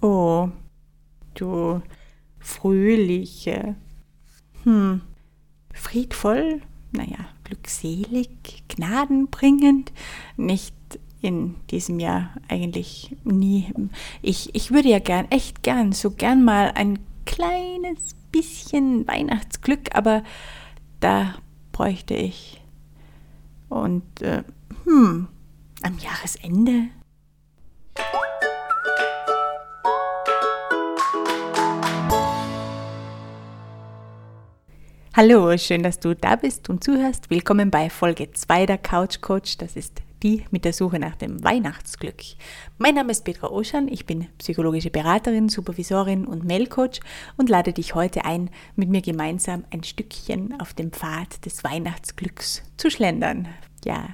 Oh, du fröhliche, hm, friedvoll, naja, glückselig, gnadenbringend, nicht in diesem Jahr eigentlich nie. Ich, ich würde ja gern, echt gern, so gern mal ein kleines bisschen Weihnachtsglück, aber da bräuchte ich. Und, äh, hm, am Jahresende Hallo, schön, dass du da bist und zuhörst. Willkommen bei Folge 2 der Couch Coach. Das ist die mit der Suche nach dem Weihnachtsglück. Mein Name ist Petra Oschan, ich bin psychologische Beraterin, Supervisorin und Mailcoach und lade dich heute ein, mit mir gemeinsam ein Stückchen auf dem Pfad des Weihnachtsglücks zu schlendern. Ja,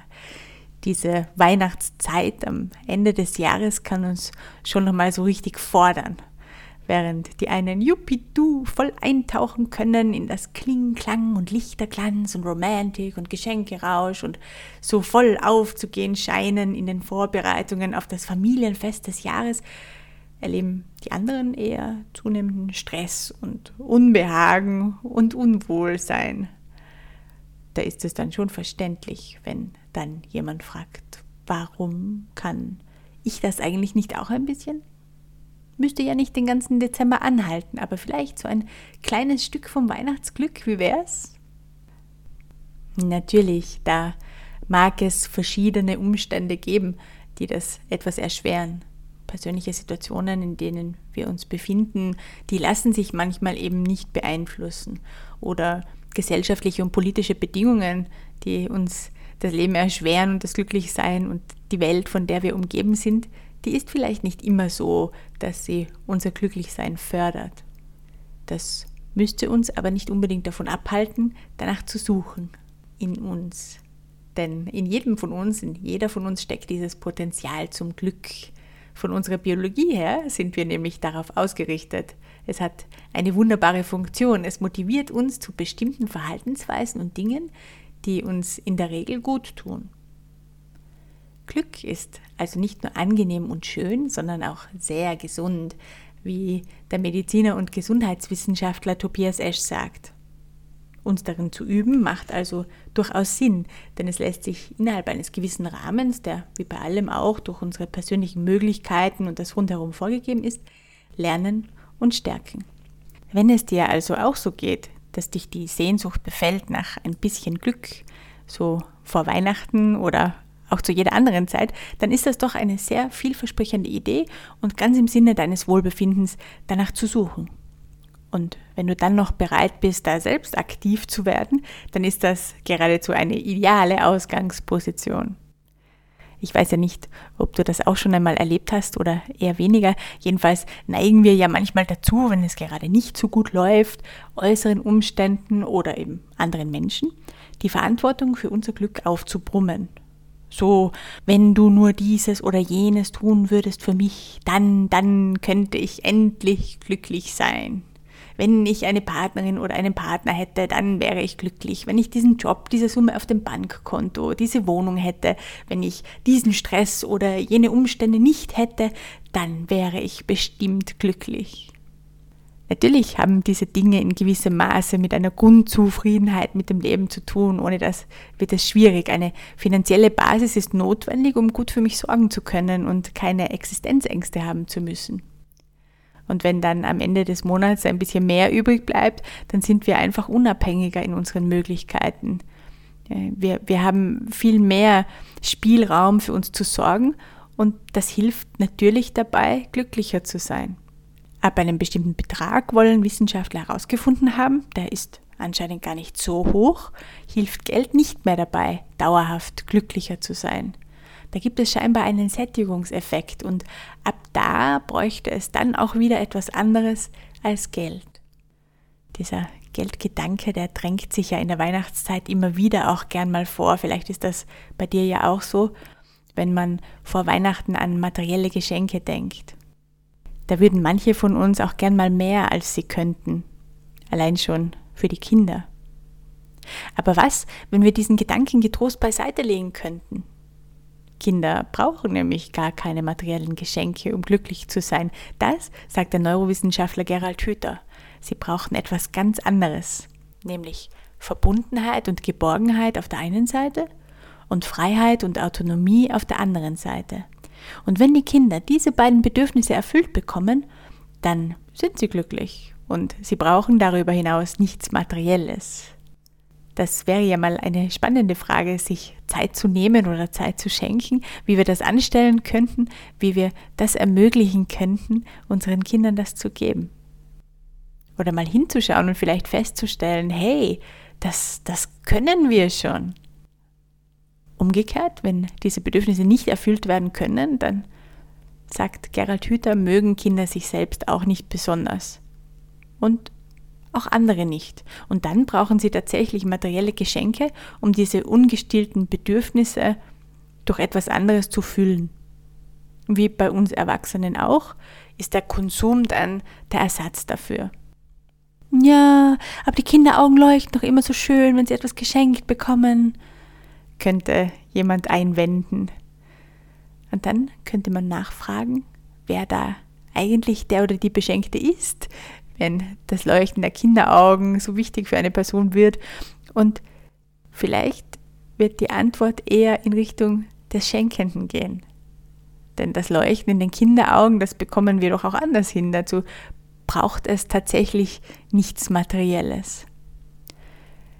diese Weihnachtszeit am Ende des Jahres kann uns schon nochmal so richtig fordern während die einen Juppie-Du voll eintauchen können in das Kling, Klang und Lichterglanz und Romantik und Geschenkerausch und so voll aufzugehen scheinen in den Vorbereitungen auf das Familienfest des Jahres, erleben die anderen eher zunehmenden Stress und Unbehagen und Unwohlsein. Da ist es dann schon verständlich, wenn dann jemand fragt, warum kann ich das eigentlich nicht auch ein bisschen? Müsste ja nicht den ganzen Dezember anhalten, aber vielleicht so ein kleines Stück vom Weihnachtsglück, wie wär's? Natürlich, da mag es verschiedene Umstände geben, die das etwas erschweren. Persönliche Situationen, in denen wir uns befinden, die lassen sich manchmal eben nicht beeinflussen. Oder gesellschaftliche und politische Bedingungen, die uns das Leben erschweren und das Glücklichsein und die Welt, von der wir umgeben sind, die ist vielleicht nicht immer so, dass sie unser Glücklichsein fördert. Das müsste uns aber nicht unbedingt davon abhalten, danach zu suchen in uns. Denn in jedem von uns, in jeder von uns steckt dieses Potenzial zum Glück. Von unserer Biologie her sind wir nämlich darauf ausgerichtet. Es hat eine wunderbare Funktion. Es motiviert uns zu bestimmten Verhaltensweisen und Dingen, die uns in der Regel gut tun. Glück ist also nicht nur angenehm und schön, sondern auch sehr gesund, wie der Mediziner und Gesundheitswissenschaftler Tobias Esch sagt. Uns darin zu üben macht also durchaus Sinn, denn es lässt sich innerhalb eines gewissen Rahmens, der wie bei allem auch durch unsere persönlichen Möglichkeiten und das rundherum vorgegeben ist, lernen und stärken. Wenn es dir also auch so geht, dass dich die Sehnsucht befällt nach ein bisschen Glück, so vor Weihnachten oder auch zu jeder anderen Zeit, dann ist das doch eine sehr vielversprechende Idee und ganz im Sinne deines Wohlbefindens danach zu suchen. Und wenn du dann noch bereit bist, da selbst aktiv zu werden, dann ist das geradezu eine ideale Ausgangsposition. Ich weiß ja nicht, ob du das auch schon einmal erlebt hast oder eher weniger. Jedenfalls neigen wir ja manchmal dazu, wenn es gerade nicht so gut läuft, äußeren Umständen oder eben anderen Menschen, die Verantwortung für unser Glück aufzubrummen so, wenn du nur dieses oder jenes tun würdest für mich, dann, dann könnte ich endlich glücklich sein. Wenn ich eine Partnerin oder einen Partner hätte, dann wäre ich glücklich. Wenn ich diesen Job, diese Summe auf dem Bankkonto, diese Wohnung hätte, wenn ich diesen Stress oder jene Umstände nicht hätte, dann wäre ich bestimmt glücklich. Natürlich haben diese Dinge in gewissem Maße mit einer Grundzufriedenheit mit dem Leben zu tun. Ohne das wird es schwierig. Eine finanzielle Basis ist notwendig, um gut für mich sorgen zu können und keine Existenzängste haben zu müssen. Und wenn dann am Ende des Monats ein bisschen mehr übrig bleibt, dann sind wir einfach unabhängiger in unseren Möglichkeiten. Wir, wir haben viel mehr Spielraum für uns zu sorgen und das hilft natürlich dabei, glücklicher zu sein. Ab einem bestimmten Betrag wollen Wissenschaftler herausgefunden haben, der ist anscheinend gar nicht so hoch, hilft Geld nicht mehr dabei, dauerhaft glücklicher zu sein. Da gibt es scheinbar einen Sättigungseffekt und ab da bräuchte es dann auch wieder etwas anderes als Geld. Dieser Geldgedanke, der drängt sich ja in der Weihnachtszeit immer wieder auch gern mal vor. Vielleicht ist das bei dir ja auch so, wenn man vor Weihnachten an materielle Geschenke denkt. Da würden manche von uns auch gern mal mehr, als sie könnten. Allein schon für die Kinder. Aber was, wenn wir diesen Gedanken getrost beiseite legen könnten? Kinder brauchen nämlich gar keine materiellen Geschenke, um glücklich zu sein. Das sagt der Neurowissenschaftler Gerald Hüther. Sie brauchen etwas ganz anderes, nämlich Verbundenheit und Geborgenheit auf der einen Seite und Freiheit und Autonomie auf der anderen Seite. Und wenn die Kinder diese beiden Bedürfnisse erfüllt bekommen, dann sind sie glücklich und sie brauchen darüber hinaus nichts Materielles. Das wäre ja mal eine spannende Frage, sich Zeit zu nehmen oder Zeit zu schenken, wie wir das anstellen könnten, wie wir das ermöglichen könnten, unseren Kindern das zu geben. Oder mal hinzuschauen und vielleicht festzustellen, hey, das, das können wir schon. Umgekehrt, wenn diese Bedürfnisse nicht erfüllt werden können, dann sagt Gerald Hüther, mögen Kinder sich selbst auch nicht besonders. Und auch andere nicht. Und dann brauchen sie tatsächlich materielle Geschenke, um diese ungestillten Bedürfnisse durch etwas anderes zu füllen. Wie bei uns Erwachsenen auch, ist der Konsum dann der Ersatz dafür. Ja, aber die Kinderaugen leuchten doch immer so schön, wenn sie etwas geschenkt bekommen, könnte jemand einwenden. Und dann könnte man nachfragen, wer da eigentlich der oder die Beschenkte ist, wenn das Leuchten der Kinderaugen so wichtig für eine Person wird. Und vielleicht wird die Antwort eher in Richtung des Schenkenden gehen. Denn das Leuchten in den Kinderaugen, das bekommen wir doch auch anders hin. Dazu braucht es tatsächlich nichts Materielles.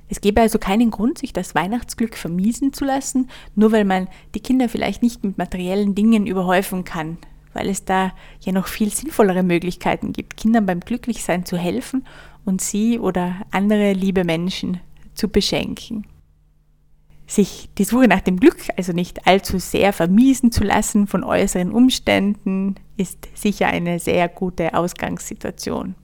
Es gäbe also keinen Grund, sich das Weihnachtsglück vermiesen zu lassen, nur weil man die Kinder vielleicht nicht mit materiellen Dingen überhäufen kann, weil es da ja noch viel sinnvollere Möglichkeiten gibt, Kindern beim Glücklichsein zu helfen und sie oder andere liebe Menschen zu beschenken. Sich die Suche nach dem Glück also nicht allzu sehr vermiesen zu lassen von äußeren Umständen, ist sicher eine sehr gute Ausgangssituation.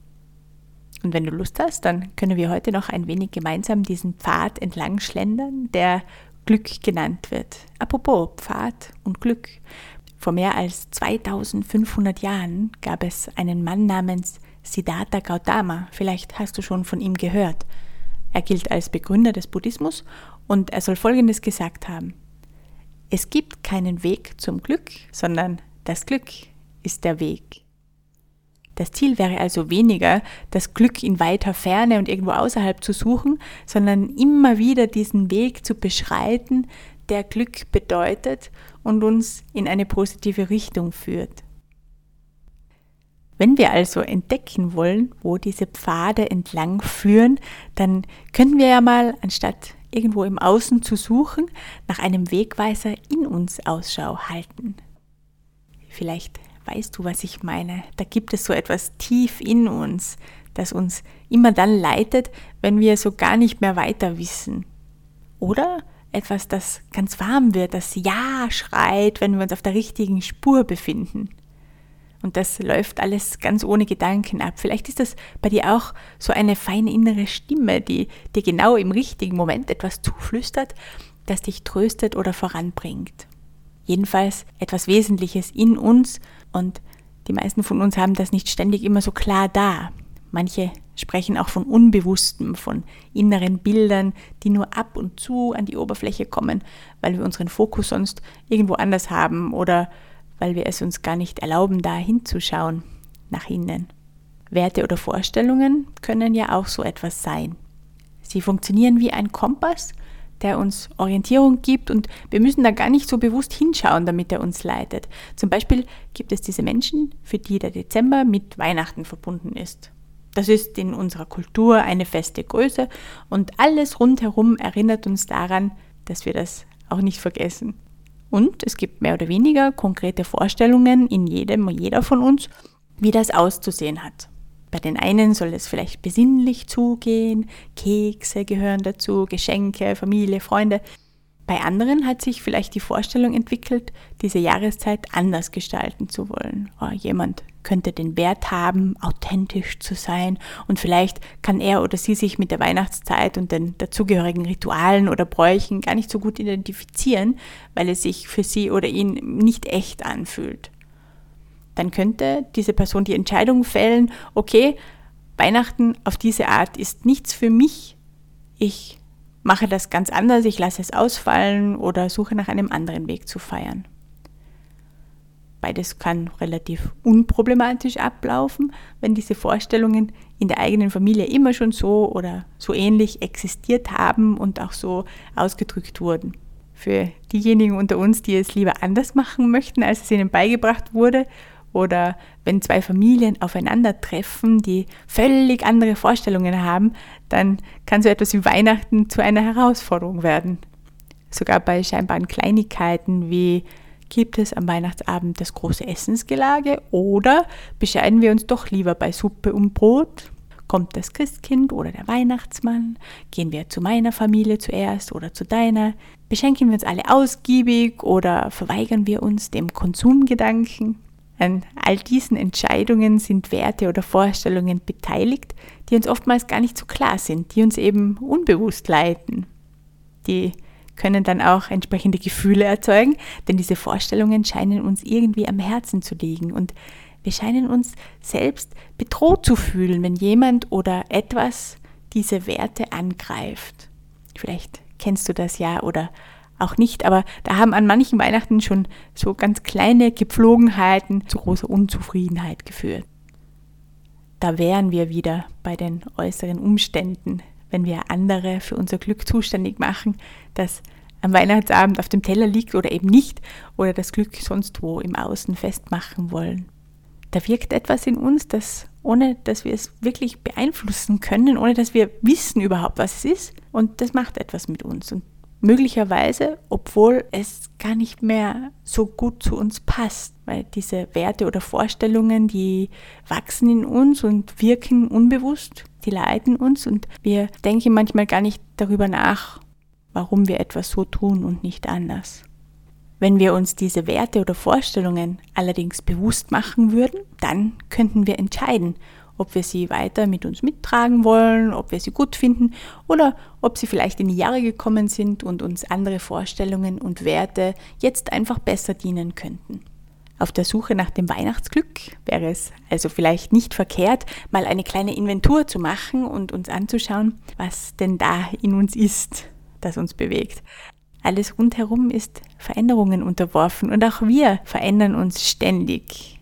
Und wenn du Lust hast, dann können wir heute noch ein wenig gemeinsam diesen Pfad entlang schlendern, der Glück genannt wird. Apropos Pfad und Glück. Vor mehr als 2500 Jahren gab es einen Mann namens Siddhartha Gautama. Vielleicht hast du schon von ihm gehört. Er gilt als Begründer des Buddhismus und er soll Folgendes gesagt haben. Es gibt keinen Weg zum Glück, sondern das Glück ist der Weg. Das Ziel wäre also weniger, das Glück in weiter Ferne und irgendwo außerhalb zu suchen, sondern immer wieder diesen Weg zu beschreiten, der Glück bedeutet und uns in eine positive Richtung führt. Wenn wir also entdecken wollen, wo diese Pfade entlang führen, dann können wir ja mal, anstatt irgendwo im Außen zu suchen, nach einem Wegweiser in uns Ausschau halten. Vielleicht weißt du, was ich meine. Da gibt es so etwas tief in uns, das uns immer dann leitet, wenn wir so gar nicht mehr weiter wissen. Oder etwas, das ganz warm wird, das Ja schreit, wenn wir uns auf der richtigen Spur befinden. Und das läuft alles ganz ohne Gedanken ab. Vielleicht ist das bei dir auch so eine feine innere Stimme, die dir genau im richtigen Moment etwas zuflüstert, das dich tröstet oder voranbringt. Jedenfalls etwas Wesentliches in uns und die meisten von uns haben das nicht ständig immer so klar da. Manche sprechen auch von Unbewusstem, von inneren Bildern, die nur ab und zu an die Oberfläche kommen, weil wir unseren Fokus sonst irgendwo anders haben oder weil wir es uns gar nicht erlauben, da hinzuschauen, nach innen. Werte oder Vorstellungen können ja auch so etwas sein. Sie funktionieren wie ein Kompass, der uns Orientierung gibt und wir müssen da gar nicht so bewusst hinschauen, damit er uns leitet. Zum Beispiel gibt es diese Menschen, für die der Dezember mit Weihnachten verbunden ist. Das ist in unserer Kultur eine feste Größe und alles rundherum erinnert uns daran, dass wir das auch nicht vergessen. Und es gibt mehr oder weniger konkrete Vorstellungen in jedem und jeder von uns, wie das auszusehen hat. Bei den einen soll es vielleicht besinnlich zugehen, Kekse gehören dazu, Geschenke, Familie, Freunde. Bei anderen hat sich vielleicht die Vorstellung entwickelt, diese Jahreszeit anders gestalten zu wollen. Oh, jemand könnte den Wert haben, authentisch zu sein und vielleicht kann er oder sie sich mit der Weihnachtszeit und den dazugehörigen Ritualen oder Bräuchen gar nicht so gut identifizieren, weil es sich für sie oder ihn nicht echt anfühlt. Dann könnte diese Person die Entscheidung fällen, okay, Weihnachten auf diese Art ist nichts für mich, ich mache das ganz anders, ich lasse es ausfallen oder suche nach einem anderen Weg zu feiern. Beides kann relativ unproblematisch ablaufen, wenn diese Vorstellungen in der eigenen Familie immer schon so oder so ähnlich existiert haben und auch so ausgedrückt wurden. Für diejenigen unter uns, die es lieber anders machen möchten, als es ihnen beigebracht wurde, oder wenn zwei Familien aufeinandertreffen, die völlig andere Vorstellungen haben, dann kann so etwas wie Weihnachten zu einer Herausforderung werden. Sogar bei scheinbaren Kleinigkeiten wie Gibt es am Weihnachtsabend das große Essensgelage oder bescheiden wir uns doch lieber bei Suppe und Brot? Kommt das Christkind oder der Weihnachtsmann? Gehen wir zu meiner Familie zuerst oder zu deiner? Beschenken wir uns alle ausgiebig oder verweigern wir uns dem Konsumgedanken? An all diesen Entscheidungen sind Werte oder Vorstellungen beteiligt, die uns oftmals gar nicht so klar sind, die uns eben unbewusst leiten. Die können dann auch entsprechende Gefühle erzeugen, denn diese Vorstellungen scheinen uns irgendwie am Herzen zu liegen und wir scheinen uns selbst bedroht zu fühlen, wenn jemand oder etwas diese Werte angreift. Vielleicht kennst du das ja oder auch nicht, aber da haben an manchen Weihnachten schon so ganz kleine Gepflogenheiten zu großer Unzufriedenheit geführt. Da wären wir wieder bei den äußeren Umständen, wenn wir andere für unser Glück zuständig machen, das am Weihnachtsabend auf dem Teller liegt oder eben nicht, oder das Glück sonst wo im Außen festmachen wollen. Da wirkt etwas in uns, das ohne dass wir es wirklich beeinflussen können, ohne dass wir wissen überhaupt, was es ist. Und das macht etwas mit uns. Und möglicherweise, obwohl es gar nicht mehr so gut zu uns passt, weil diese Werte oder Vorstellungen, die wachsen in uns und wirken unbewusst die leiten uns und wir denken manchmal gar nicht darüber nach, warum wir etwas so tun und nicht anders. Wenn wir uns diese Werte oder Vorstellungen allerdings bewusst machen würden, dann könnten wir entscheiden, ob wir sie weiter mit uns mittragen wollen, ob wir sie gut finden oder ob sie vielleicht in die Jahre gekommen sind und uns andere Vorstellungen und Werte jetzt einfach besser dienen könnten. Auf der Suche nach dem Weihnachtsglück wäre es also vielleicht nicht verkehrt, mal eine kleine Inventur zu machen und uns anzuschauen, was denn da in uns ist, das uns bewegt. Alles rundherum ist Veränderungen unterworfen und auch wir verändern uns ständig.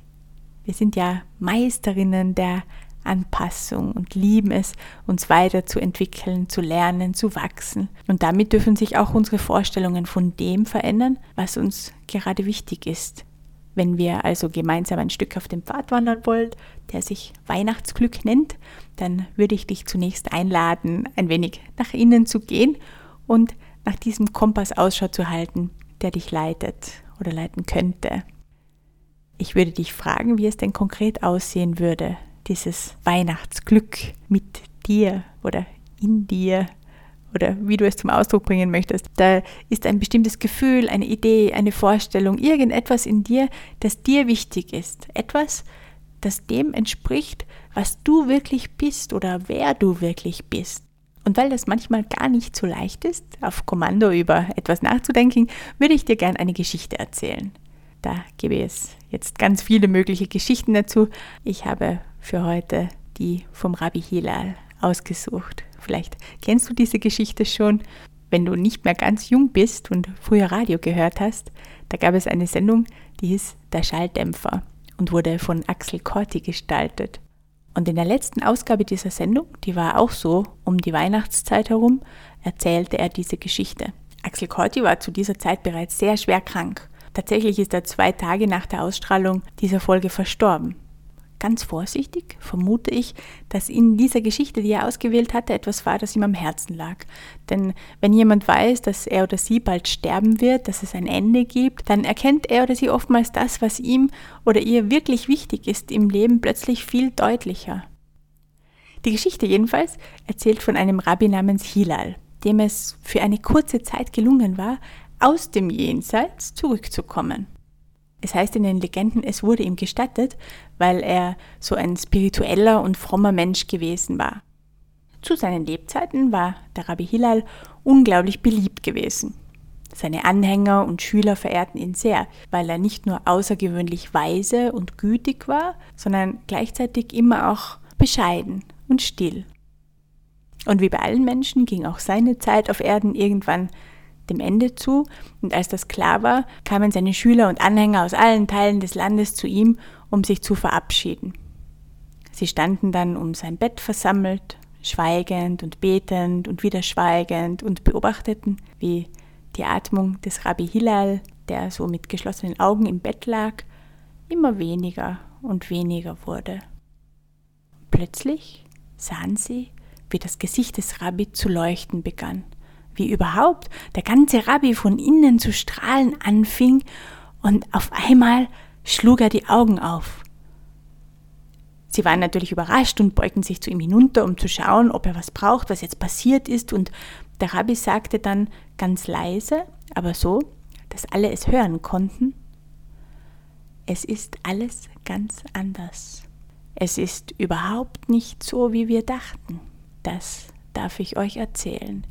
Wir sind ja Meisterinnen der Anpassung und lieben es, uns weiterzuentwickeln, zu lernen, zu wachsen. Und damit dürfen sich auch unsere Vorstellungen von dem verändern, was uns gerade wichtig ist. Wenn wir also gemeinsam ein Stück auf dem Pfad wandern wollen, der sich Weihnachtsglück nennt, dann würde ich dich zunächst einladen, ein wenig nach innen zu gehen und nach diesem Kompass Ausschau zu halten, der dich leitet oder leiten könnte. Ich würde dich fragen, wie es denn konkret aussehen würde, dieses Weihnachtsglück mit dir oder in dir oder wie du es zum Ausdruck bringen möchtest. Da ist ein bestimmtes Gefühl, eine Idee, eine Vorstellung, irgendetwas in dir, das dir wichtig ist. Etwas, das dem entspricht, was du wirklich bist oder wer du wirklich bist. Und weil das manchmal gar nicht so leicht ist, auf Kommando über etwas nachzudenken, würde ich dir gerne eine Geschichte erzählen. Da gebe es jetzt ganz viele mögliche Geschichten dazu. Ich habe für heute die vom Rabbi Hilal ausgesucht. Vielleicht kennst du diese Geschichte schon. Wenn du nicht mehr ganz jung bist und früher Radio gehört hast, da gab es eine Sendung, die hieß Der Schalldämpfer und wurde von Axel Corti gestaltet. Und in der letzten Ausgabe dieser Sendung, die war auch so um die Weihnachtszeit herum, erzählte er diese Geschichte. Axel Corti war zu dieser Zeit bereits sehr schwer krank. Tatsächlich ist er zwei Tage nach der Ausstrahlung dieser Folge verstorben ganz vorsichtig vermute ich, dass in dieser Geschichte, die er ausgewählt hatte, etwas war, das ihm am Herzen lag. Denn wenn jemand weiß, dass er oder sie bald sterben wird, dass es ein Ende gibt, dann erkennt er oder sie oftmals das, was ihm oder ihr wirklich wichtig ist im Leben, plötzlich viel deutlicher. Die Geschichte jedenfalls erzählt von einem Rabbi namens Hilal, dem es für eine kurze Zeit gelungen war, aus dem Jenseits zurückzukommen. Es heißt in den Legenden, es wurde ihm gestattet, weil er so ein spiritueller und frommer Mensch gewesen war. Zu seinen Lebzeiten war der Rabbi Hillel unglaublich beliebt gewesen. Seine Anhänger und Schüler verehrten ihn sehr, weil er nicht nur außergewöhnlich weise und gütig war, sondern gleichzeitig immer auch bescheiden und still. Und wie bei allen Menschen ging auch seine Zeit auf Erden irgendwann dem Ende zu, und als das klar war, kamen seine Schüler und Anhänger aus allen Teilen des Landes zu ihm, um sich zu verabschieden. Sie standen dann um sein Bett versammelt, schweigend und betend und wieder schweigend und beobachteten, wie die Atmung des Rabbi Hillel, der so mit geschlossenen Augen im Bett lag, immer weniger und weniger wurde. Plötzlich sahen sie, wie das Gesicht des Rabbi zu leuchten begann, wie überhaupt der ganze Rabbi von innen zu strahlen anfing, und auf einmal schlug er die Augen auf. Sie waren natürlich überrascht und beugten sich zu ihm hinunter, um zu schauen, ob er was braucht, was jetzt passiert ist, und der Rabbi sagte dann ganz leise, aber so, dass alle es hören konnten, es ist alles ganz anders. Es ist überhaupt nicht so, wie wir dachten. Das darf ich euch erzählen.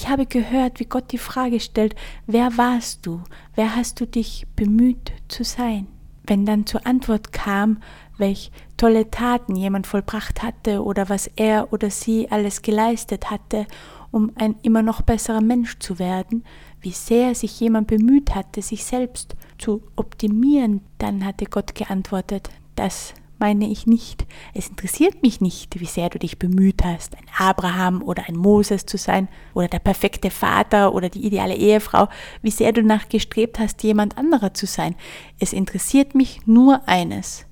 Ich habe gehört, wie Gott die Frage stellt, wer warst du? Wer hast du dich bemüht zu sein? Wenn dann zur Antwort kam, welch tolle Taten jemand vollbracht hatte oder was er oder sie alles geleistet hatte, um ein immer noch besserer Mensch zu werden, wie sehr sich jemand bemüht hatte, sich selbst zu optimieren, dann hatte Gott geantwortet, das meine ich nicht. Es interessiert mich nicht, wie sehr du dich bemüht hast, ein Abraham oder ein Moses zu sein oder der perfekte Vater oder die ideale Ehefrau, wie sehr du danach gestrebt hast, jemand anderer zu sein. Es interessiert mich nur eines.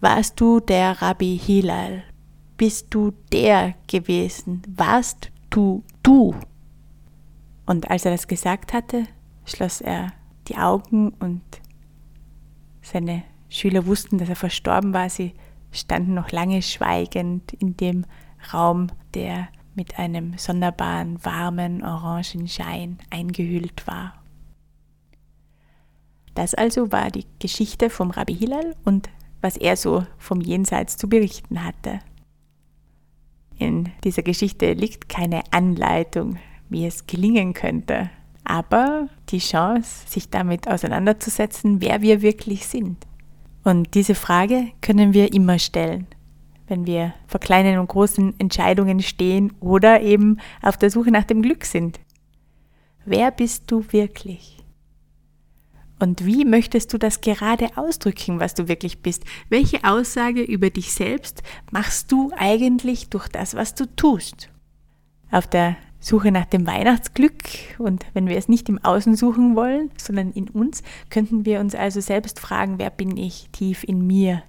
Warst du der Rabbi Hilal? Bist du der gewesen? Warst du du? Und als er das gesagt hatte, schloss er die Augen und seine Schüler wussten, dass er verstorben war. Sie standen noch lange schweigend in dem Raum, der mit einem sonderbaren, warmen Orangenschein eingehüllt war. Das also war die Geschichte vom Rabbi Hillel und was er so vom Jenseits zu berichten hatte. In dieser Geschichte liegt keine Anleitung, wie es gelingen könnte, aber die Chance, sich damit auseinanderzusetzen, wer wir wirklich sind. Und diese Frage können wir immer stellen, wenn wir vor kleinen und großen Entscheidungen stehen oder eben auf der Suche nach dem Glück sind. Wer bist du wirklich? Und wie möchtest du das gerade ausdrücken, was du wirklich bist? Welche Aussage über dich selbst machst du eigentlich durch das, was du tust? Auf der Suche nach dem Weihnachtsglück und wenn wir es nicht im Außen suchen wollen, sondern in uns, könnten wir uns also selbst fragen, wer bin ich tief in mir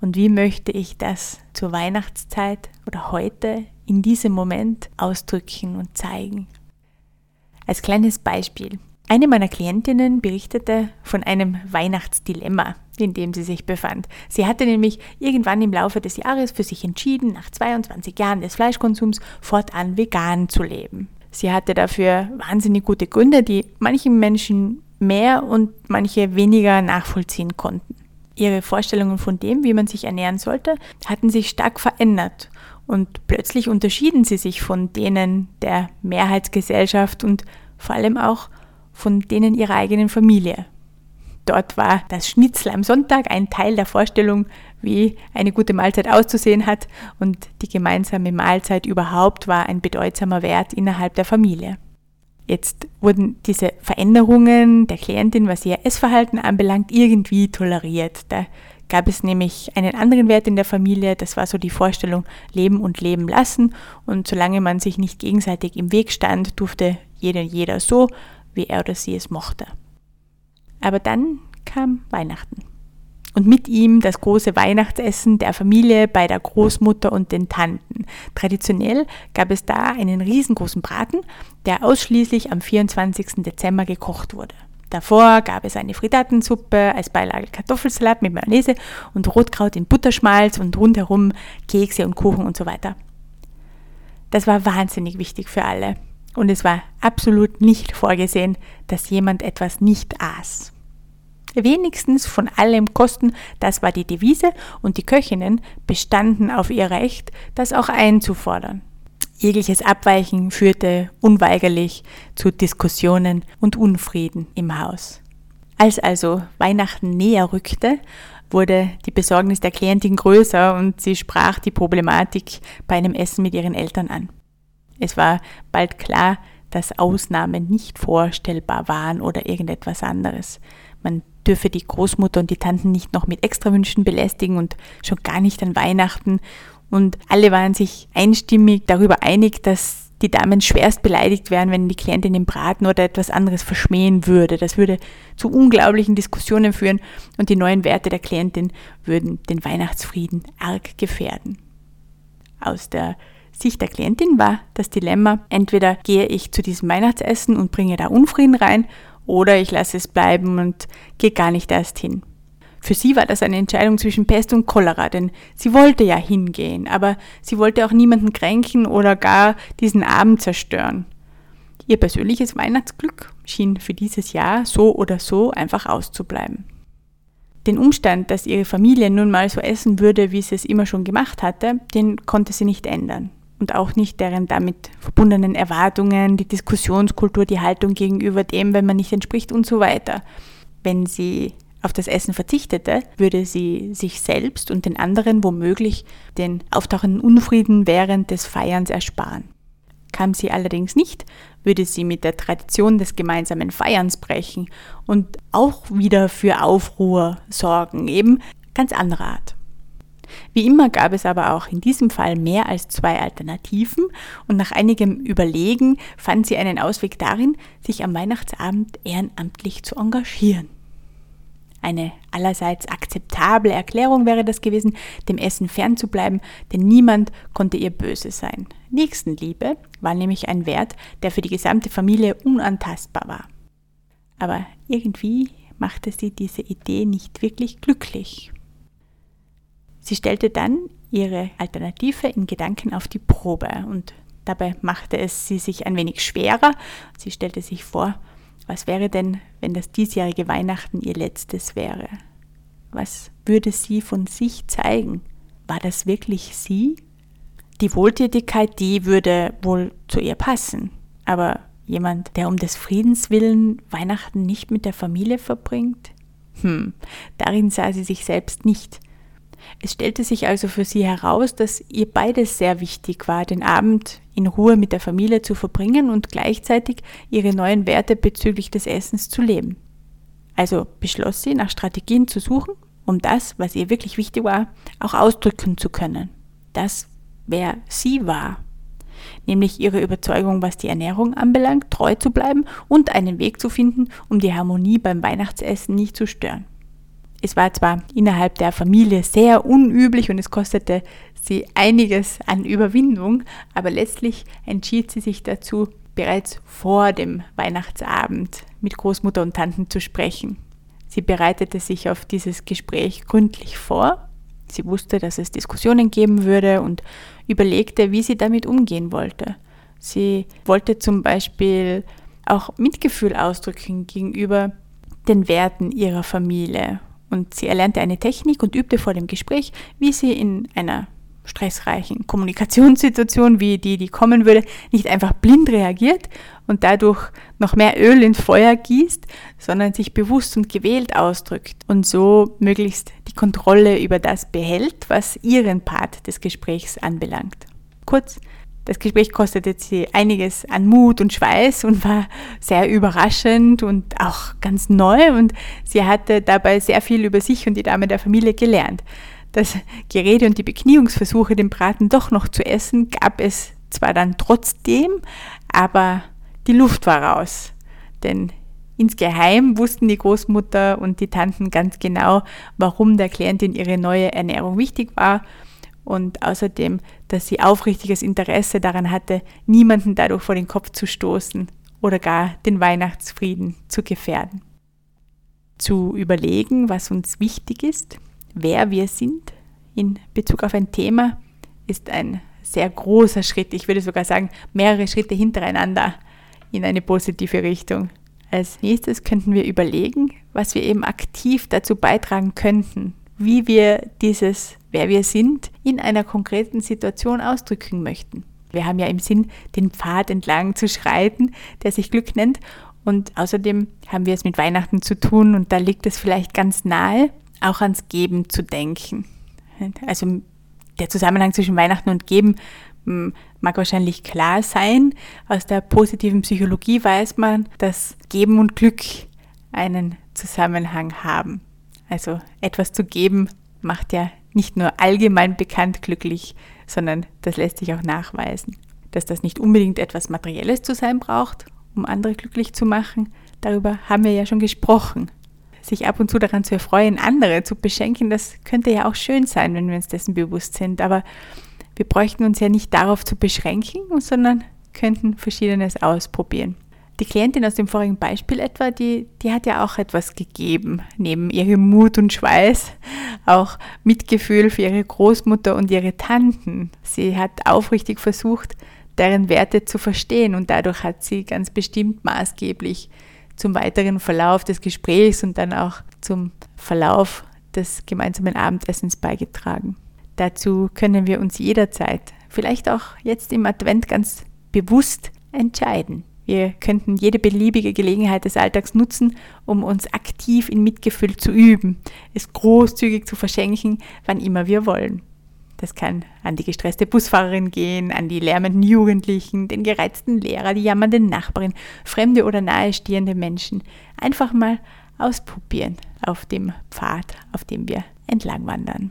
und wie möchte ich das zur Weihnachtszeit oder heute in diesem Moment ausdrücken und zeigen. Als kleines Beispiel. Eine meiner Klientinnen berichtete von einem Weihnachtsdilemma, in dem sie sich befand. Sie hatte nämlich irgendwann im Laufe des Jahres für sich entschieden, nach 22 Jahren des Fleischkonsums fortan vegan zu leben. Sie hatte dafür wahnsinnig gute Gründe, die manchen Menschen mehr und manche weniger nachvollziehen konnten. Ihre Vorstellungen von dem, wie man sich ernähren sollte, hatten sich stark verändert und plötzlich unterschieden sie sich von denen der Mehrheitsgesellschaft und vor allem auch von denen ihrer eigenen Familie. Dort war das Schnitzel am Sonntag ein Teil der Vorstellung, wie eine gute Mahlzeit auszusehen hat und die gemeinsame Mahlzeit überhaupt war ein bedeutsamer Wert innerhalb der Familie. Jetzt wurden diese Veränderungen der Klientin, was ihr Essverhalten anbelangt, irgendwie toleriert. Da gab es nämlich einen anderen Wert in der Familie, das war so die Vorstellung Leben und Leben lassen und solange man sich nicht gegenseitig im Weg stand, durfte jeder jeder so wie er oder sie es mochte. Aber dann kam Weihnachten. Und mit ihm das große Weihnachtsessen der Familie bei der Großmutter und den Tanten. Traditionell gab es da einen riesengroßen Braten, der ausschließlich am 24. Dezember gekocht wurde. Davor gab es eine Frittatensuppe als Beilage Kartoffelsalat mit Mayonnaise und Rotkraut in Butterschmalz und rundherum Kekse und Kuchen und so weiter. Das war wahnsinnig wichtig für alle. Und es war absolut nicht vorgesehen, dass jemand etwas nicht aß. Wenigstens von allem kosten, das war die Devise, und die Köchinnen bestanden auf ihr Recht, das auch einzufordern. Jegliches Abweichen führte unweigerlich zu Diskussionen und Unfrieden im Haus. Als also Weihnachten näher rückte, wurde die Besorgnis der Klientin größer und sie sprach die Problematik bei einem Essen mit ihren Eltern an. Es war bald klar, dass Ausnahmen nicht vorstellbar waren oder irgendetwas anderes. Man dürfe die Großmutter und die Tanten nicht noch mit Extrawünschen belästigen und schon gar nicht an Weihnachten. Und alle waren sich einstimmig darüber einig, dass die Damen schwerst beleidigt wären, wenn die Klientin den Braten oder etwas anderes verschmähen würde. Das würde zu unglaublichen Diskussionen führen und die neuen Werte der Klientin würden den Weihnachtsfrieden arg gefährden. Aus der Sicht der Klientin war das Dilemma, entweder gehe ich zu diesem Weihnachtsessen und bringe da Unfrieden rein oder ich lasse es bleiben und gehe gar nicht erst hin. Für sie war das eine Entscheidung zwischen Pest und Cholera, denn sie wollte ja hingehen, aber sie wollte auch niemanden kränken oder gar diesen Abend zerstören. Ihr persönliches Weihnachtsglück schien für dieses Jahr so oder so einfach auszubleiben. Den Umstand, dass ihre Familie nun mal so essen würde, wie sie es immer schon gemacht hatte, den konnte sie nicht ändern. Und auch nicht deren damit verbundenen Erwartungen, die Diskussionskultur, die Haltung gegenüber dem, wenn man nicht entspricht und so weiter. Wenn sie auf das Essen verzichtete, würde sie sich selbst und den anderen womöglich den auftauchenden Unfrieden während des Feierns ersparen. Kam sie allerdings nicht, würde sie mit der Tradition des gemeinsamen Feierns brechen und auch wieder für Aufruhr sorgen, eben ganz anderer Art. Wie immer gab es aber auch in diesem Fall mehr als zwei Alternativen und nach einigem Überlegen fand sie einen Ausweg darin, sich am Weihnachtsabend ehrenamtlich zu engagieren. Eine allerseits akzeptable Erklärung wäre das gewesen, dem Essen fernzubleiben, denn niemand konnte ihr böse sein. Nächstenliebe war nämlich ein Wert, der für die gesamte Familie unantastbar war. Aber irgendwie machte sie diese Idee nicht wirklich glücklich. Sie stellte dann ihre Alternative in Gedanken auf die Probe und dabei machte es sie sich ein wenig schwerer. Sie stellte sich vor, was wäre denn, wenn das diesjährige Weihnachten ihr letztes wäre? Was würde sie von sich zeigen? War das wirklich sie? Die Wohltätigkeit, die würde wohl zu ihr passen. Aber jemand, der um des Friedens willen Weihnachten nicht mit der Familie verbringt? Hm, darin sah sie sich selbst nicht. Es stellte sich also für sie heraus, dass ihr beides sehr wichtig war, den Abend in Ruhe mit der Familie zu verbringen und gleichzeitig ihre neuen Werte bezüglich des Essens zu leben. Also beschloss sie, nach Strategien zu suchen, um das, was ihr wirklich wichtig war, auch ausdrücken zu können. Das, wer sie war. Nämlich ihre Überzeugung, was die Ernährung anbelangt, treu zu bleiben und einen Weg zu finden, um die Harmonie beim Weihnachtsessen nicht zu stören. Es war zwar innerhalb der Familie sehr unüblich und es kostete sie einiges an Überwindung, aber letztlich entschied sie sich dazu, bereits vor dem Weihnachtsabend mit Großmutter und Tanten zu sprechen. Sie bereitete sich auf dieses Gespräch gründlich vor. Sie wusste, dass es Diskussionen geben würde und überlegte, wie sie damit umgehen wollte. Sie wollte zum Beispiel auch Mitgefühl ausdrücken gegenüber den Werten ihrer Familie und sie erlernte eine Technik und übte vor dem Gespräch, wie sie in einer stressreichen Kommunikationssituation wie die, die kommen würde, nicht einfach blind reagiert und dadurch noch mehr Öl ins Feuer gießt, sondern sich bewusst und gewählt ausdrückt und so möglichst die Kontrolle über das behält, was ihren Part des Gesprächs anbelangt. Kurz, das Gespräch kostete sie einiges an Mut und Schweiß und war sehr überraschend und auch ganz neu und sie hatte dabei sehr viel über sich und die Dame der Familie gelernt. Das Gerede und die Bekniungsversuche, den Braten doch noch zu essen, gab es zwar dann trotzdem, aber die Luft war raus. Denn insgeheim wussten die Großmutter und die Tanten ganz genau, warum der Klientin ihre neue Ernährung wichtig war und außerdem, dass sie aufrichtiges Interesse daran hatte, niemanden dadurch vor den Kopf zu stoßen oder gar den Weihnachtsfrieden zu gefährden. Zu überlegen, was uns wichtig ist, wer wir sind in Bezug auf ein Thema, ist ein sehr großer Schritt. Ich würde sogar sagen, mehrere Schritte hintereinander in eine positive Richtung. Als nächstes könnten wir überlegen, was wir eben aktiv dazu beitragen könnten, wie wir dieses, wer wir sind, in einer konkreten Situation ausdrücken möchten. Wir haben ja im Sinn, den Pfad entlang zu schreiten, der sich Glück nennt. Und außerdem haben wir es mit Weihnachten zu tun und da liegt es vielleicht ganz nahe, auch ans Geben zu denken. Also der Zusammenhang zwischen Weihnachten und Geben hm, mag wahrscheinlich klar sein. Aus der positiven Psychologie weiß man, dass Geben und Glück einen Zusammenhang haben. Also etwas zu geben macht ja nicht nur allgemein bekannt glücklich, sondern das lässt sich auch nachweisen. Dass das nicht unbedingt etwas Materielles zu sein braucht, um andere glücklich zu machen, darüber haben wir ja schon gesprochen. Sich ab und zu daran zu erfreuen, andere zu beschenken, das könnte ja auch schön sein, wenn wir uns dessen bewusst sind. Aber wir bräuchten uns ja nicht darauf zu beschränken, sondern könnten Verschiedenes ausprobieren. Die Klientin aus dem vorigen Beispiel etwa, die, die hat ja auch etwas gegeben, neben ihrem Mut und Schweiß, auch Mitgefühl für ihre Großmutter und ihre Tanten. Sie hat aufrichtig versucht, deren Werte zu verstehen und dadurch hat sie ganz bestimmt maßgeblich zum weiteren Verlauf des Gesprächs und dann auch zum Verlauf des gemeinsamen Abendessens beigetragen. Dazu können wir uns jederzeit, vielleicht auch jetzt im Advent ganz bewusst entscheiden. Wir könnten jede beliebige Gelegenheit des Alltags nutzen, um uns aktiv in Mitgefühl zu üben, es großzügig zu verschenken, wann immer wir wollen. Das kann an die gestresste Busfahrerin gehen, an die lärmenden Jugendlichen, den gereizten Lehrer, die jammernden Nachbarin, fremde oder nahestehende Menschen. Einfach mal ausprobieren auf dem Pfad, auf dem wir entlang wandern.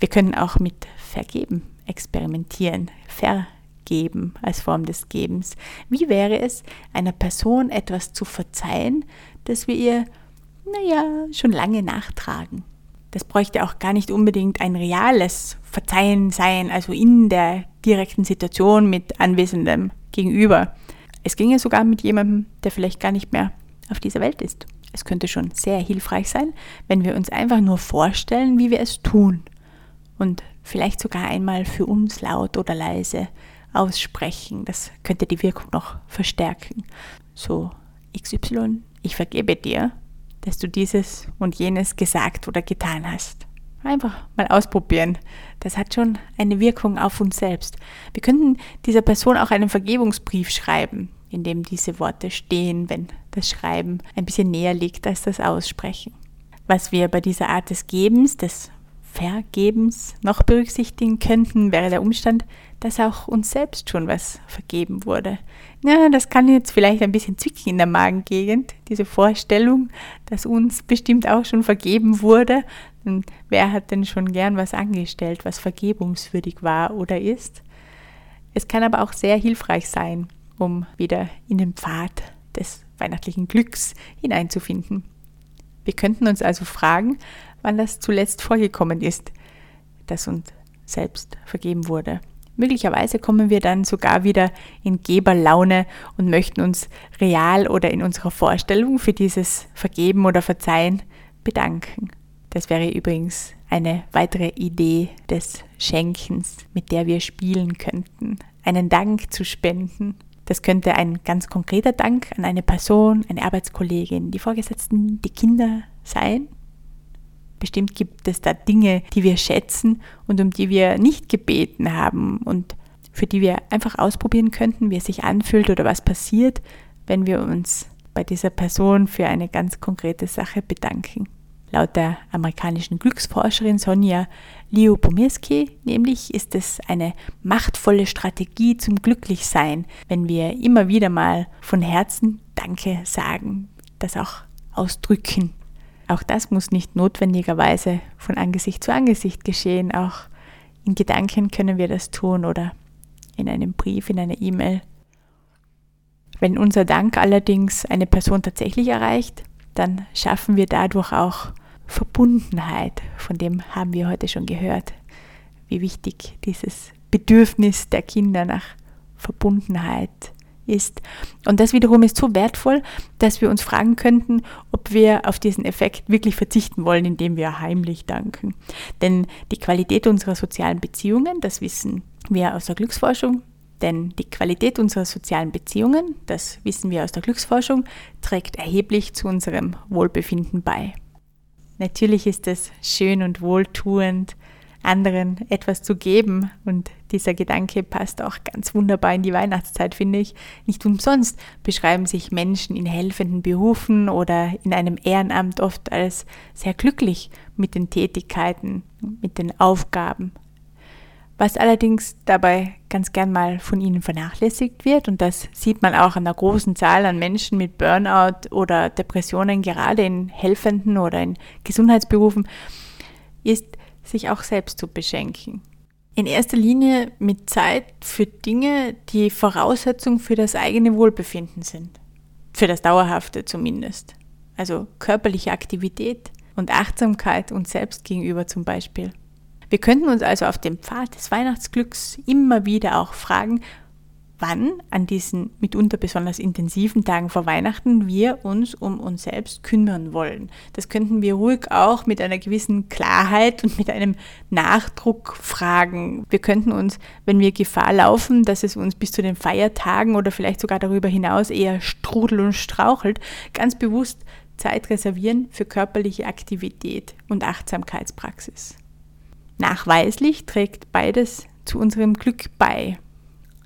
Wir können auch mit Vergeben experimentieren. Vergeben geben als Form des Gebens. Wie wäre es, einer Person etwas zu verzeihen, das wir ihr, naja, schon lange nachtragen? Das bräuchte auch gar nicht unbedingt ein reales Verzeihen sein, also in der direkten Situation mit anwesendem Gegenüber. Es ginge sogar mit jemandem, der vielleicht gar nicht mehr auf dieser Welt ist. Es könnte schon sehr hilfreich sein, wenn wir uns einfach nur vorstellen, wie wir es tun. Und vielleicht sogar einmal für uns laut oder leise aussprechen. Das könnte die Wirkung noch verstärken. So, XY, ich vergebe dir, dass du dieses und jenes gesagt oder getan hast. Einfach mal ausprobieren. Das hat schon eine Wirkung auf uns selbst. Wir könnten dieser Person auch einen Vergebungsbrief schreiben, in dem diese Worte stehen, wenn das Schreiben ein bisschen näher liegt als das Aussprechen. Was wir bei dieser Art des Gebens, des Vergebens noch berücksichtigen könnten, wäre der Umstand, dass auch uns selbst schon was vergeben wurde. Ja, das kann jetzt vielleicht ein bisschen zwicken in der Magengegend, diese Vorstellung, dass uns bestimmt auch schon vergeben wurde. Und wer hat denn schon gern was angestellt, was vergebungswürdig war oder ist? Es kann aber auch sehr hilfreich sein, um wieder in den Pfad des weihnachtlichen Glücks hineinzufinden. Wir könnten uns also fragen, wann das zuletzt vorgekommen ist, dass uns selbst vergeben wurde. Möglicherweise kommen wir dann sogar wieder in Geberlaune und möchten uns real oder in unserer Vorstellung für dieses Vergeben oder Verzeihen bedanken. Das wäre übrigens eine weitere Idee des Schenkens, mit der wir spielen könnten, einen Dank zu spenden. Das könnte ein ganz konkreter Dank an eine Person, eine Arbeitskollegin, die Vorgesetzten, die Kinder sein Bestimmt gibt es da Dinge, die wir schätzen und um die wir nicht gebeten haben und für die wir einfach ausprobieren könnten, wie es sich anfühlt oder was passiert, wenn wir uns bei dieser Person für eine ganz konkrete Sache bedanken. Laut der amerikanischen Glücksforscherin Sonja Leo-Pomirski nämlich ist es eine machtvolle Strategie zum Glücklichsein, wenn wir immer wieder mal von Herzen Danke sagen, das auch ausdrücken. Auch das muss nicht notwendigerweise von Angesicht zu Angesicht geschehen. Auch in Gedanken können wir das tun oder in einem Brief, in einer E-Mail. Wenn unser Dank allerdings eine Person tatsächlich erreicht, dann schaffen wir dadurch auch Verbundenheit. Von dem haben wir heute schon gehört, wie wichtig dieses Bedürfnis der Kinder nach Verbundenheit ist ist. Und das wiederum ist so wertvoll, dass wir uns fragen könnten, ob wir auf diesen Effekt wirklich verzichten wollen, indem wir heimlich danken. Denn die Qualität unserer sozialen Beziehungen, das wissen wir aus der Glücksforschung, denn die Qualität unserer sozialen Beziehungen, das wissen wir aus der Glücksforschung, trägt erheblich zu unserem Wohlbefinden bei. Natürlich ist es schön und wohltuend, anderen etwas zu geben und dieser Gedanke passt auch ganz wunderbar in die Weihnachtszeit, finde ich. Nicht umsonst beschreiben sich Menschen in helfenden Berufen oder in einem Ehrenamt oft als sehr glücklich mit den Tätigkeiten, mit den Aufgaben. Was allerdings dabei ganz gern mal von ihnen vernachlässigt wird, und das sieht man auch an der großen Zahl an Menschen mit Burnout oder Depressionen, gerade in helfenden oder in Gesundheitsberufen, ist, sich auch selbst zu beschenken. In erster Linie mit Zeit für Dinge, die Voraussetzung für das eigene Wohlbefinden sind. Für das Dauerhafte zumindest. Also körperliche Aktivität und Achtsamkeit uns selbst gegenüber zum Beispiel. Wir könnten uns also auf dem Pfad des Weihnachtsglücks immer wieder auch fragen, wann an diesen mitunter besonders intensiven Tagen vor Weihnachten wir uns um uns selbst kümmern wollen. Das könnten wir ruhig auch mit einer gewissen Klarheit und mit einem Nachdruck fragen. Wir könnten uns, wenn wir Gefahr laufen, dass es uns bis zu den Feiertagen oder vielleicht sogar darüber hinaus eher strudelt und strauchelt, ganz bewusst Zeit reservieren für körperliche Aktivität und Achtsamkeitspraxis. Nachweislich trägt beides zu unserem Glück bei.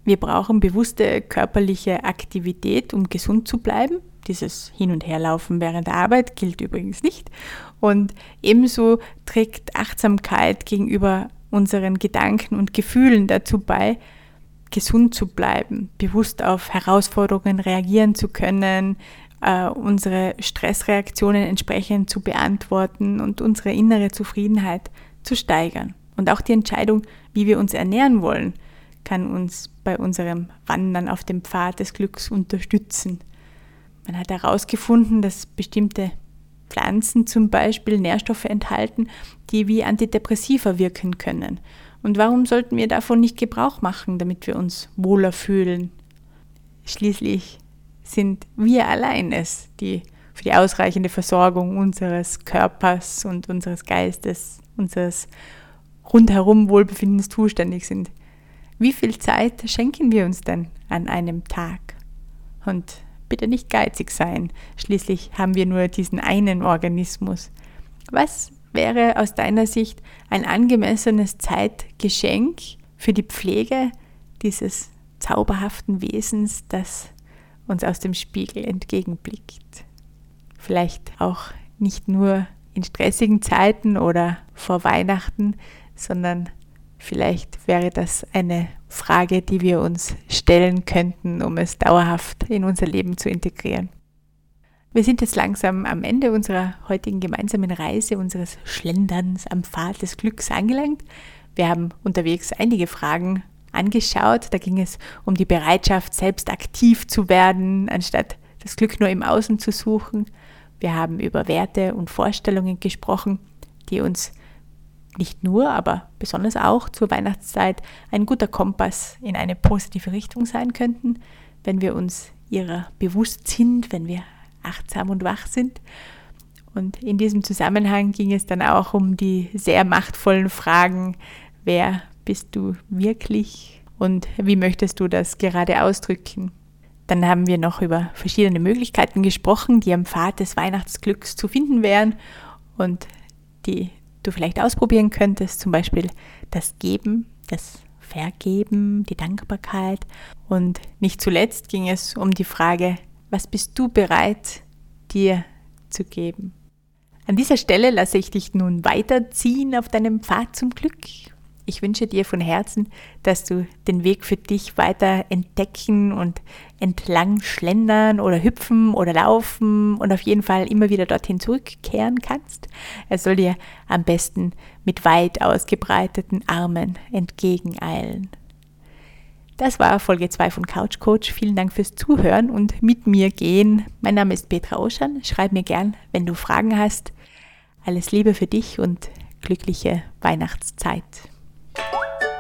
Wir brauchen bewusste körperliche Aktivität, um gesund zu bleiben. Dieses Hin- und Herlaufen während der Arbeit gilt übrigens nicht. Und ebenso trägt Achtsamkeit gegenüber unseren Gedanken und Gefühlen dazu bei, gesund zu bleiben, bewusst auf Herausforderungen reagieren zu können, äh, unsere Stressreaktionen entsprechend zu beantworten und unsere innere Zufriedenheit zu steigern. Und auch die Entscheidung, wie wir uns ernähren wollen, kann uns bei unserem Wandern auf dem Pfad des Glücks unterstützen. Man hat herausgefunden, dass bestimmte Pflanzen zum Beispiel Nährstoffe enthalten, die wie Antidepressiva wirken können. Und warum sollten wir davon nicht Gebrauch machen, damit wir uns wohler fühlen? Schließlich sind wir allein es, die für die ausreichende Versorgung unseres Körpers und unseres Geistes, unseres rundherum Wohlbefindens zuständig sind. Wie viel Zeit schenken wir uns denn an einem Tag? Und bitte nicht geizig sein, schließlich haben wir nur diesen einen Organismus. Was wäre aus deiner Sicht ein angemessenes Zeitgeschenk für die Pflege dieses zauberhaften Wesens, das uns aus dem Spiegel entgegenblickt? Vielleicht auch nicht nur in stressigen Zeiten oder vor Weihnachten, sondern vielleicht wäre das eine Frage, die wir uns stellen könnten, um es dauerhaft in unser Leben zu integrieren. Wir sind jetzt langsam am Ende unserer heutigen gemeinsamen Reise, unseres Schlenderns am Pfad des Glücks angelangt. Wir haben unterwegs einige Fragen angeschaut. Da ging es um die Bereitschaft, selbst aktiv zu werden, anstatt das Glück nur im Außen zu suchen. Wir haben über Werte und Vorstellungen gesprochen, die uns nicht nur, aber besonders auch zur Weihnachtszeit ein guter Kompass in eine positive Richtung sein könnten, wenn wir uns ihrer bewusst sind, wenn wir achtsam und wach sind. Und in diesem Zusammenhang ging es dann auch um die sehr machtvollen Fragen, wer bist du wirklich und wie möchtest du das gerade ausdrücken? Dann haben wir noch über verschiedene Möglichkeiten gesprochen, die am Pfad des Weihnachtsglücks zu finden wären und die du vielleicht ausprobieren könntest. Zum Beispiel das Geben, das Vergeben, die Dankbarkeit. Und nicht zuletzt ging es um die Frage, was bist du bereit, dir zu geben? An dieser Stelle lasse ich dich nun weiterziehen auf deinem Pfad zum Glück ich wünsche dir von Herzen, dass du den Weg für dich weiter entdecken und entlang schlendern oder hüpfen oder laufen und auf jeden Fall immer wieder dorthin zurückkehren kannst. Er soll dir am besten mit weit ausgebreiteten Armen entgegeneilen. Das war Folge 2 von Couch Coach. Vielen Dank fürs Zuhören und mit mir gehen. Mein Name ist Petra Oschan. Schreib mir gern, wenn du Fragen hast. Alles Liebe für dich und glückliche Weihnachtszeit. Bye.